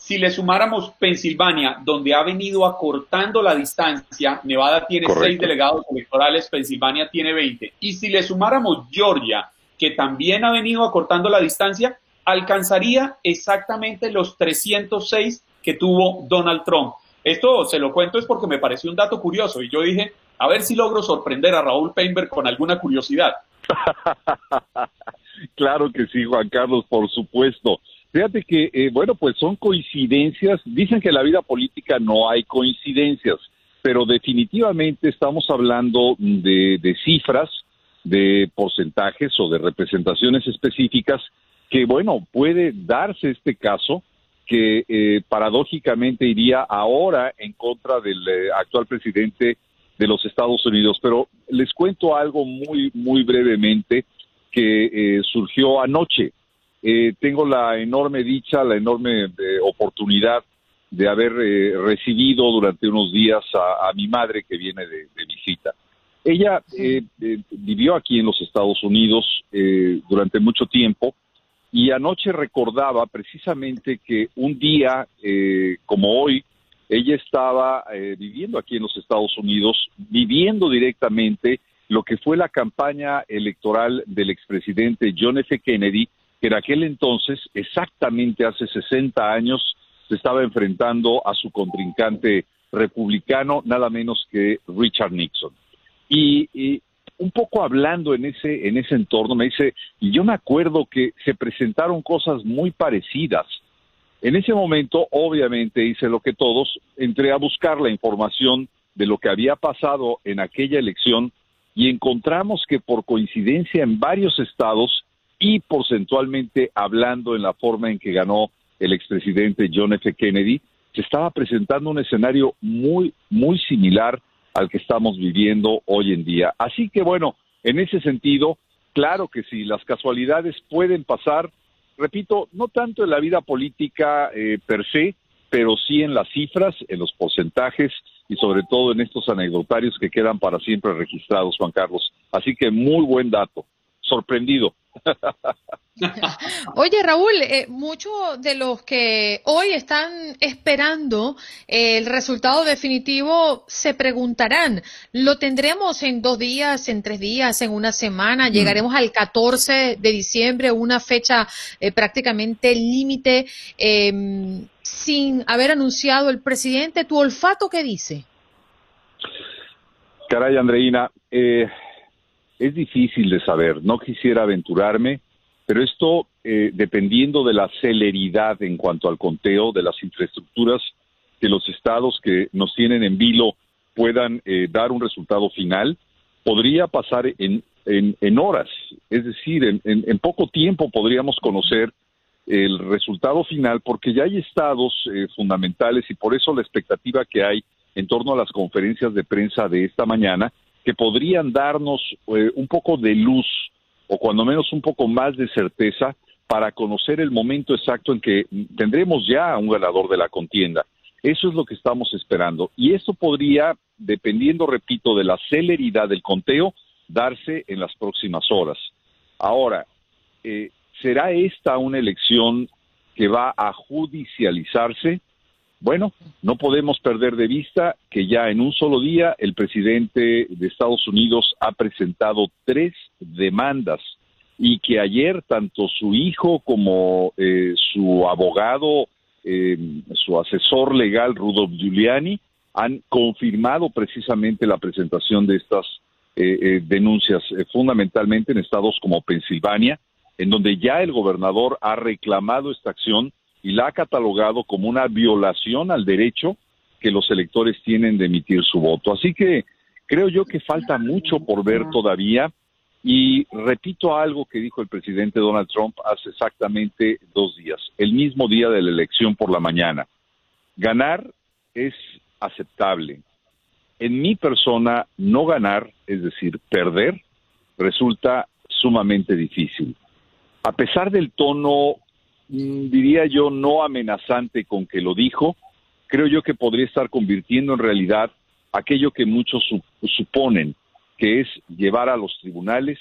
si le sumáramos Pensilvania, donde ha venido acortando la distancia, Nevada tiene seis delegados electorales, Pensilvania tiene 20. Y si le sumáramos Georgia, que también ha venido acortando la distancia, alcanzaría exactamente los 306 que tuvo Donald Trump. Esto se lo cuento es porque me pareció un dato curioso y yo dije, a ver si logro sorprender a Raúl Peinberg con alguna curiosidad. <laughs> claro que sí, Juan Carlos, por supuesto. Fíjate que, eh, bueno, pues son coincidencias. Dicen que en la vida política no hay coincidencias, pero definitivamente estamos hablando de, cifras, de porcentajes o de representaciones específicas que, bueno, puede darse este caso que eh, paradójicamente iría ahora en contra del eh, actual presidente de los Estados Unidos. Pero les cuento algo muy, muy brevemente que surgió anoche. Eh, tengo la enorme dicha, la enorme eh, oportunidad de haber eh, recibido durante unos días a, mi madre que viene de, visita. Ella vivió aquí en los Estados Unidos durante mucho tiempo y anoche recordaba precisamente que un día como hoy, ella estaba viviendo aquí en los Estados Unidos, viviendo directamente lo que fue la campaña electoral del expresidente John F. Kennedy, que en aquel entonces, exactamente hace 60 años, se estaba enfrentando a su contrincante republicano, nada menos que Richard Nixon. Y, un poco hablando en ese, en ese entorno, me dice, y yo me acuerdo que se presentaron cosas muy parecidas. En ese momento, obviamente, hice lo que todos, entré a buscar la información de lo que había pasado en aquella elección y encontramos que por coincidencia en varios estados y porcentualmente hablando en la forma en que ganó el expresidente John F. Kennedy, se estaba presentando un escenario muy, muy similar al que estamos viviendo hoy en día. Así que bueno, en ese sentido, claro que sí, las casualidades pueden pasar, repito, no tanto en la vida política eh, per se, pero sí en las cifras, en los porcentajes y sobre todo en estos anecdotarios que quedan para siempre registrados, Juan Carlos. Así que muy buen dato. Sorprendido. <laughs> Oye, Raúl, eh, muchos de los que hoy están esperando eh, el resultado definitivo se preguntarán, ¿lo tendremos en dos días, en tres días, en una semana? Mm. ¿Llegaremos al 14 de diciembre, una fecha eh, prácticamente límite, em, sin haber anunciado el presidente? ¿Tu olfato qué dice? Caray, Andreina, es difícil de saber. No quisiera aventurarme pero esto, eh, dependiendo de la celeridad en cuanto al conteo de las infraestructuras que los estados que nos tienen en vilo puedan eh, dar un resultado final, podría pasar en, en, horas. Es decir, en, en, poco tiempo podríamos conocer el resultado final porque ya hay estados eh, fundamentales y por eso la expectativa que hay en torno a las conferencias de prensa de esta mañana que podrían darnos un poco de luz o cuando menos un poco más de certeza para conocer el momento exacto en que tendremos ya un ganador de la contienda. Eso es lo que estamos esperando. Y eso podría, dependiendo, repito, de la celeridad del conteo, darse en las próximas horas. Ahora, eh, ¿será esta una elección que va a judicializarse? Bueno, no podemos perder de vista que ya en un solo día el presidente de Estados Unidos ha presentado tres demandas y que ayer tanto su hijo como eh, su abogado, eh, su asesor legal Rudolf Giuliani, han confirmado precisamente la presentación de estas eh, denuncias, fundamentalmente en estados como Pensilvania, en donde ya el gobernador ha reclamado esta acción y la ha catalogado como una violación al derecho que los electores tienen de emitir su voto. Así que creo yo que falta mucho por ver todavía y repito algo que dijo el presidente Donald Trump hace exactamente dos días, el mismo día de la elección por la mañana. Ganar es aceptable. En mi persona, no ganar, es decir, perder, resulta sumamente difícil. A pesar del tono diría yo, no amenazante con que lo dijo, creo yo que podría estar convirtiendo en realidad aquello que muchos suponen, que es llevar a los tribunales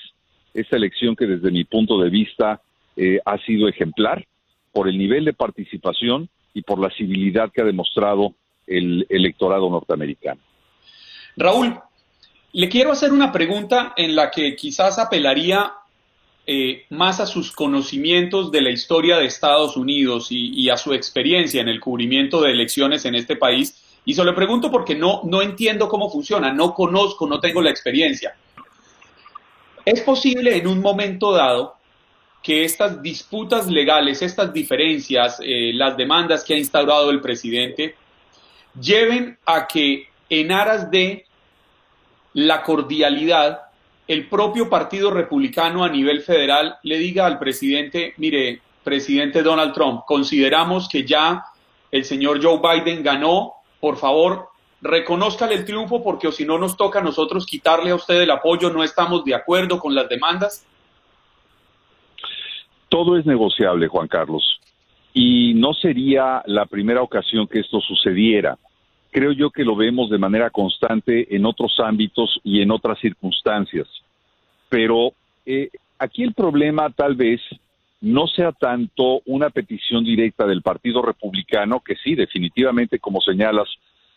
esta elección que desde mi punto de vista eh, ha sido ejemplar por el nivel de participación y por la civilidad que ha demostrado el electorado norteamericano. Raúl, le quiero hacer una pregunta en la que quizás apelaría eh, más a sus conocimientos de la historia de Estados Unidos y, a su experiencia en el cubrimiento de elecciones en este país. Y se lo pregunto porque no, no entiendo cómo funciona, no conozco, no tengo la experiencia. ¿Es posible en un momento dado que estas disputas legales, estas diferencias, eh, las demandas que ha instaurado el presidente, lleven a que en aras de la cordialidad el propio Partido Republicano a nivel federal le diga al presidente, mire, presidente Donald Trump, consideramos que ya el señor Joe Biden ganó, por favor, reconózcale el triunfo porque o si no nos toca a nosotros quitarle a usted el apoyo, no estamos de acuerdo con las demandas? Todo es negociable, Juan Carlos, y no sería la primera ocasión que esto sucediera creo yo que lo vemos de manera constante en otros ámbitos y en otras circunstancias. Pero eh, aquí el problema tal vez no sea tanto una petición directa del Partido Republicano, que sí, definitivamente, como señalas,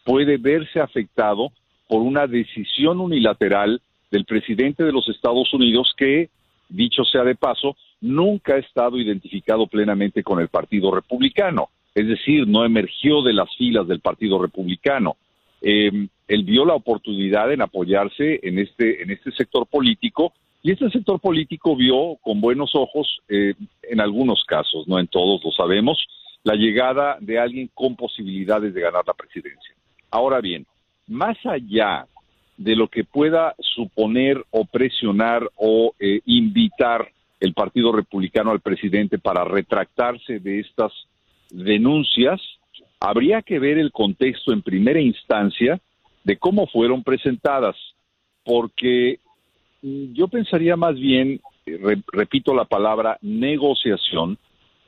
puede verse afectado por una decisión unilateral del presidente de los Estados Unidos que, dicho sea de paso, nunca ha estado identificado plenamente con el Partido Republicano, es decir, no emergió de las filas del Partido Republicano. Eh, él vio la oportunidad en apoyarse en este, en este sector político y este sector político vio con buenos ojos, eh, en algunos casos, no en todos lo sabemos, la llegada de alguien con posibilidades de ganar la presidencia. Ahora bien, más allá de lo que pueda suponer o presionar o eh, invitar el Partido Republicano al presidente para retractarse de estas denuncias, habría que ver el contexto en primera instancia de cómo fueron presentadas, porque yo pensaría más bien, repito la palabra, negociación,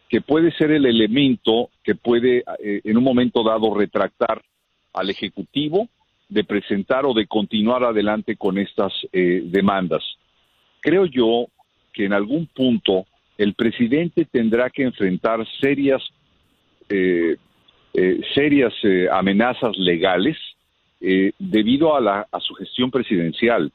que puede ser el elemento que puede eh, en un momento dado retractar al Ejecutivo de presentar o de continuar adelante con estas eh, demandas. Creo yo que en algún punto el presidente tendrá que enfrentar serias eh, eh, serias eh, amenazas legales debido a, la, a su gestión presidencial.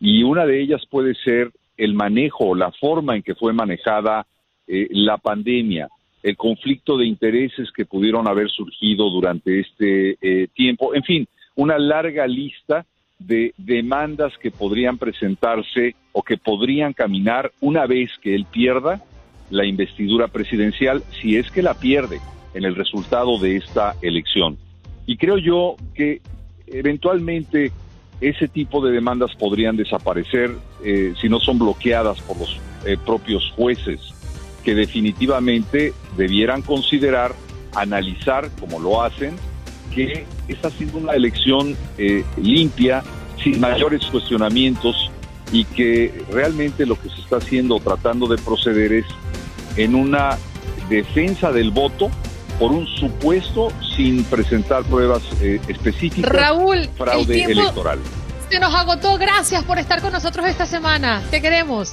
Y una de ellas puede ser el manejo, la forma en que fue manejada la pandemia, el conflicto de intereses que pudieron haber surgido durante este tiempo, en fin, una larga lista de demandas que podrían presentarse o que podrían caminar una vez que él pierda la investidura presidencial, si es que la pierde en el resultado de esta elección. Y creo yo que eventualmente ese tipo de demandas podrían desaparecer eh, si no son bloqueadas por los eh, propios jueces, que definitivamente debieran considerar, analizar, como lo hacen, que esta ha sido una elección eh, limpia, sin mayores cuestionamientos, y que realmente lo que se está haciendo, tratando de proceder es en una defensa del voto por un supuesto sin presentar pruebas eh, específicas. Raúl, fraude el electoral. Se nos agotó. Gracias por estar con nosotros esta semana. Te queremos.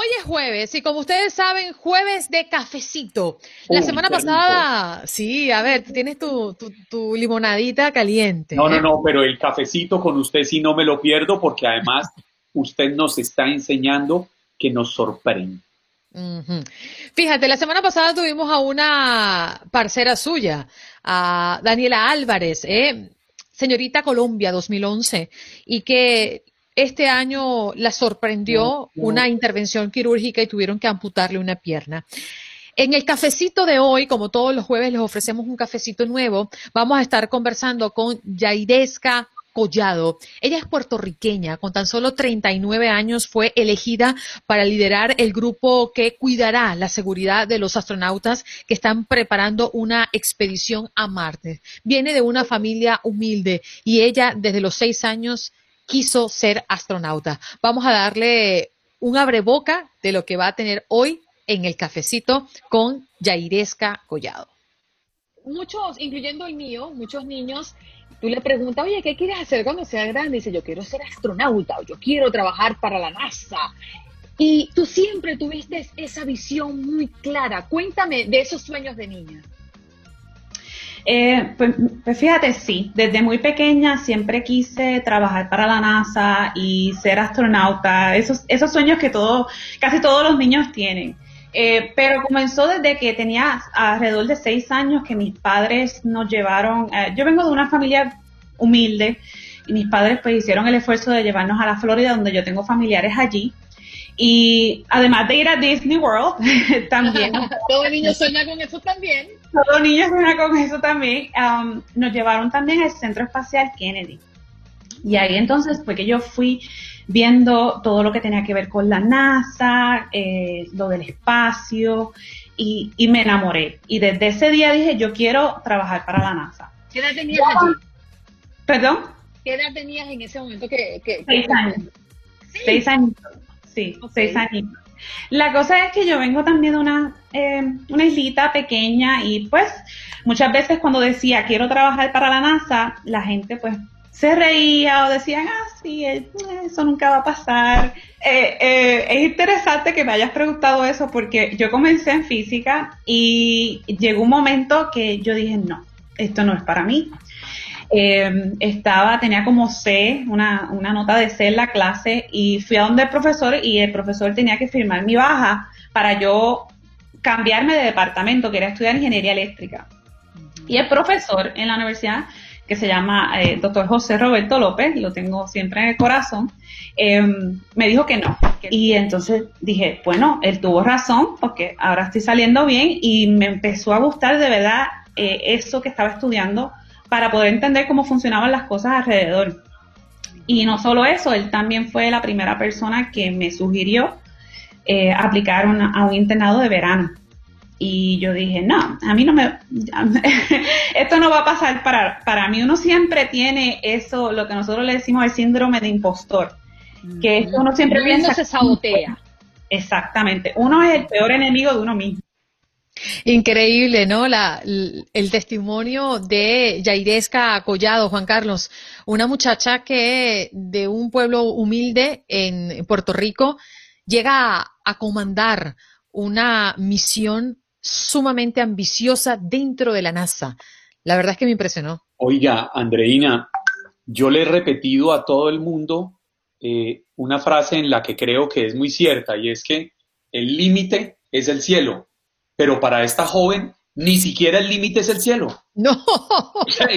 Hoy es jueves y como ustedes saben, jueves de cafecito. La Uy, semana rico. pasada, sí, a ver, tienes tu, tu, tu limonadita caliente. No, no, no, pero el cafecito con usted sí no me lo pierdo porque además usted nos está enseñando que nos sorprende. Fíjate, la semana pasada tuvimos a una parcera suya, a Daniela Álvarez, ¿eh? señorita Colombia 2011, y que este año la sorprendió una intervención quirúrgica y tuvieron que amputarle una pierna. En el cafecito de hoy, como todos los jueves les ofrecemos un cafecito nuevo, vamos a estar conversando con Yairesca Collado. Ella es puertorriqueña, con tan solo 39 años fue elegida para liderar el grupo que cuidará la seguridad de los astronautas que están preparando una expedición a Marte. Viene de una familia humilde y ella desde los seis años quiso ser astronauta. Vamos a darle un abreboca de lo que va a tener hoy en el cafecito con Yairesca Collado. Muchos, incluyendo el mío, muchos niños, tú le preguntas, oye, ¿qué quieres hacer cuando seas grande? Y dice, yo quiero ser astronauta o yo quiero trabajar para la NASA. Y tú siempre tuviste esa visión muy clara. Cuéntame de esos sueños de niña. Eh, pues, pues fíjate, sí, desde muy pequeña siempre quise trabajar para la NASA y ser astronauta, esos, esos sueños que todo, casi todos los niños tienen. Eh, pero comenzó desde que tenía alrededor de seis años que mis padres nos llevaron, eh, yo vengo de una familia humilde y mis padres pues hicieron el esfuerzo de llevarnos a la Florida donde yo tengo familiares allí. Y además de ir a Disney World, <laughs> también <laughs> Todo niño sueña con eso también. Todos niños sueñan con eso también. um, nos llevaron también al Centro Espacial Kennedy. Y ahí entonces fue que yo fui viendo todo lo que tenía que ver con la NASA, eh, lo del espacio, y, y me enamoré. Y desde ese día dije, yo quiero trabajar para la NASA. ¿Qué edad tenías allí? ¿Perdón? ¿Qué edad tenías en ese momento que... que- Seis que- años. Seis años. Sí, seis años. La cosa es que yo vengo también de una, eh, una islita pequeña y pues muchas veces cuando decía quiero trabajar para la NASA, la gente pues se reía o decían, ah, sí, eh, eso nunca va a pasar. Eh, es interesante que me hayas preguntado eso porque yo comencé en física y llegó un momento que yo dije, no, esto no es para mí. Estaba, tenía como C, una, una nota de C en la clase y fui a donde el profesor y el profesor tenía que firmar mi baja para yo cambiarme de departamento, quería estudiar ingeniería eléctrica. Y el profesor en la universidad que se llama eh, doctor José Roberto López, lo tengo siempre en el corazón, em, me dijo que no. Y entonces dije, bueno, él tuvo razón porque ahora estoy saliendo bien y me empezó a gustar de verdad eh, eso que estaba estudiando para poder entender cómo funcionaban las cosas alrededor. Y no solo eso, él también fue la primera persona que me sugirió eh, aplicar a un internado de verano. Y yo dije, no, a mí no me, <laughs> esto no va a pasar para, para mí. Uno siempre tiene eso, lo que nosotros le decimos el síndrome de impostor, que es uno siempre piensa... se sabotea. Exactamente, uno es el peor enemigo de uno mismo. Increíble, ¿no? La, el testimonio de Yairesca Collado, Juan Carlos, una muchacha que de un pueblo humilde en Puerto Rico llega a comandar una misión sumamente ambiciosa dentro de la NASA. La verdad es que me impresionó. Oiga, Andreina, yo le he repetido a todo el mundo eh, una frase en la que creo que es muy cierta y es que el límite es el cielo, pero para esta joven ni siquiera el límite es el cielo. No. <laughs>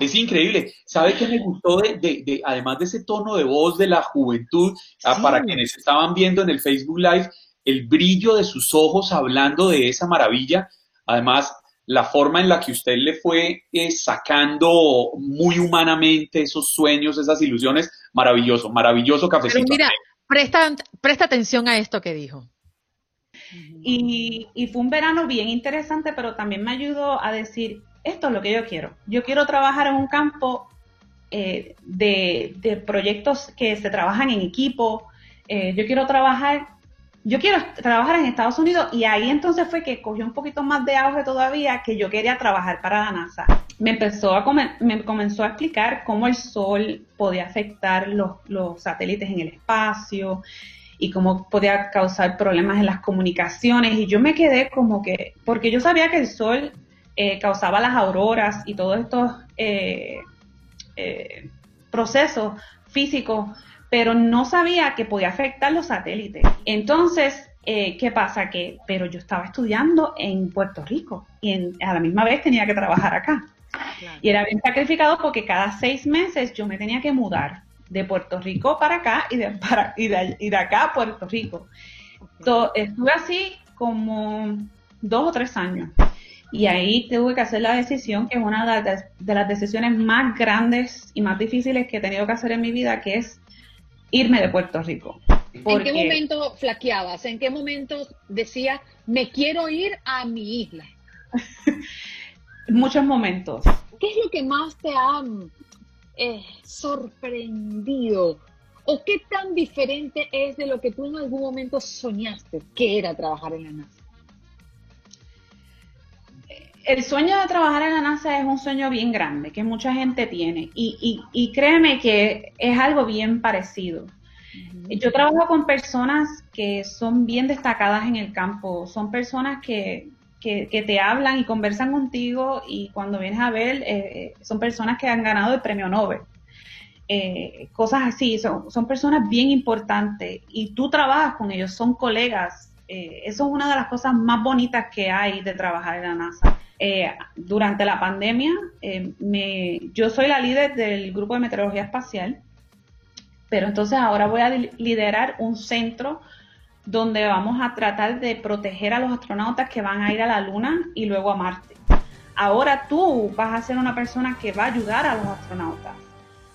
es, increíble. ¿Sabe qué me gustó de, además de ese tono de voz de la juventud, ah, para quienes estaban viendo en el Facebook Live, el brillo de sus ojos hablando de esa maravilla. Además, la forma en la que usted le fue eh, sacando muy humanamente esos sueños, esas ilusiones, maravilloso, maravilloso cafecito. Pero mira, presta, presta atención a esto que dijo. Y, fue un verano bien interesante, pero también me ayudó a decir, esto es lo que yo quiero. Yo quiero trabajar en un campo eh, de, proyectos que se trabajan en equipo. Eh, yo quiero trabajar yo quiero trabajar en Estados Unidos y ahí entonces fue que cogió un poquito más de auge todavía que yo quería trabajar para la NASA. Me empezó a me comenzó a explicar cómo el sol podía afectar los, satélites en el espacio y cómo podía causar problemas en las comunicaciones y yo me quedé como que porque yo sabía que el sol eh, causaba las auroras y todos estos eh, eh, procesos físicos pero no sabía que podía afectar los satélites. Entonces, eh, ¿qué pasa? Que, pero yo estaba estudiando en Puerto Rico y a la misma vez tenía que trabajar acá. Y era bien sacrificado porque cada seis meses yo me tenía que mudar de Puerto Rico para acá y de, para, y de, acá a Puerto Rico. estuve así como dos o tres años. Y ahí tuve que hacer la decisión, que es una de las decisiones más grandes y más difíciles que he tenido que hacer en mi vida, que es irme de Puerto Rico. ¿En qué momento flaqueabas? ¿En qué momento decía, me quiero ir a mi isla? <laughs> Muchos momentos. ¿Qué es lo que más te ha eh, sorprendido? ¿O qué tan diferente es de lo que tú en algún momento soñaste que era trabajar en la NASA? el sueño de trabajar en la NASA es un sueño bien grande, que mucha gente tiene. Y, créeme que es algo bien parecido. Yo trabajo con personas que son bien destacadas en el campo, son personas que, te hablan y conversan contigo y cuando vienes a ver, eh, eh, son personas que han ganado el premio Nobel. Eh, cosas así, son, son, personas bien importantes y tú trabajas con ellos, son colegas. eso es una de las cosas más bonitas que hay de trabajar en la NASA. Eh, durante la pandemia, eh, me, yo soy la líder del grupo de meteorología espacial, pero entonces ahora voy a liderar un centro donde vamos a tratar de proteger a los astronautas que van a ir a la Luna y luego a Marte. Ahora tú vas a ser una persona que va a ayudar a los astronautas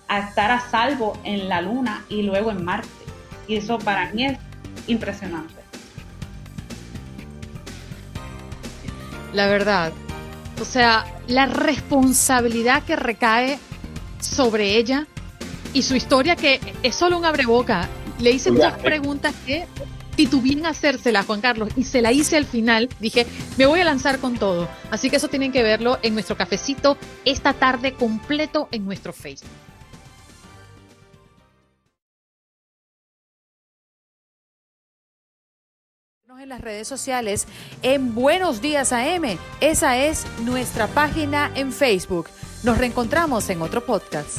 a estar a salvo en la Luna y luego en Marte. Y eso para mí es impresionante. La verdad, o sea, la responsabilidad que recae sobre ella y su historia que es solo un abreboca. Le hice muchas eh. preguntas que titubeé en hacérsela, Juan Carlos, y se la hice al final. Dije, me voy a lanzar con todo. Así que eso tienen que verlo en nuestro cafecito esta tarde completo en nuestro Facebook. en las redes sociales en Buenos Días AM. Esa es nuestra página en Facebook. Nos reencontramos en otro podcast.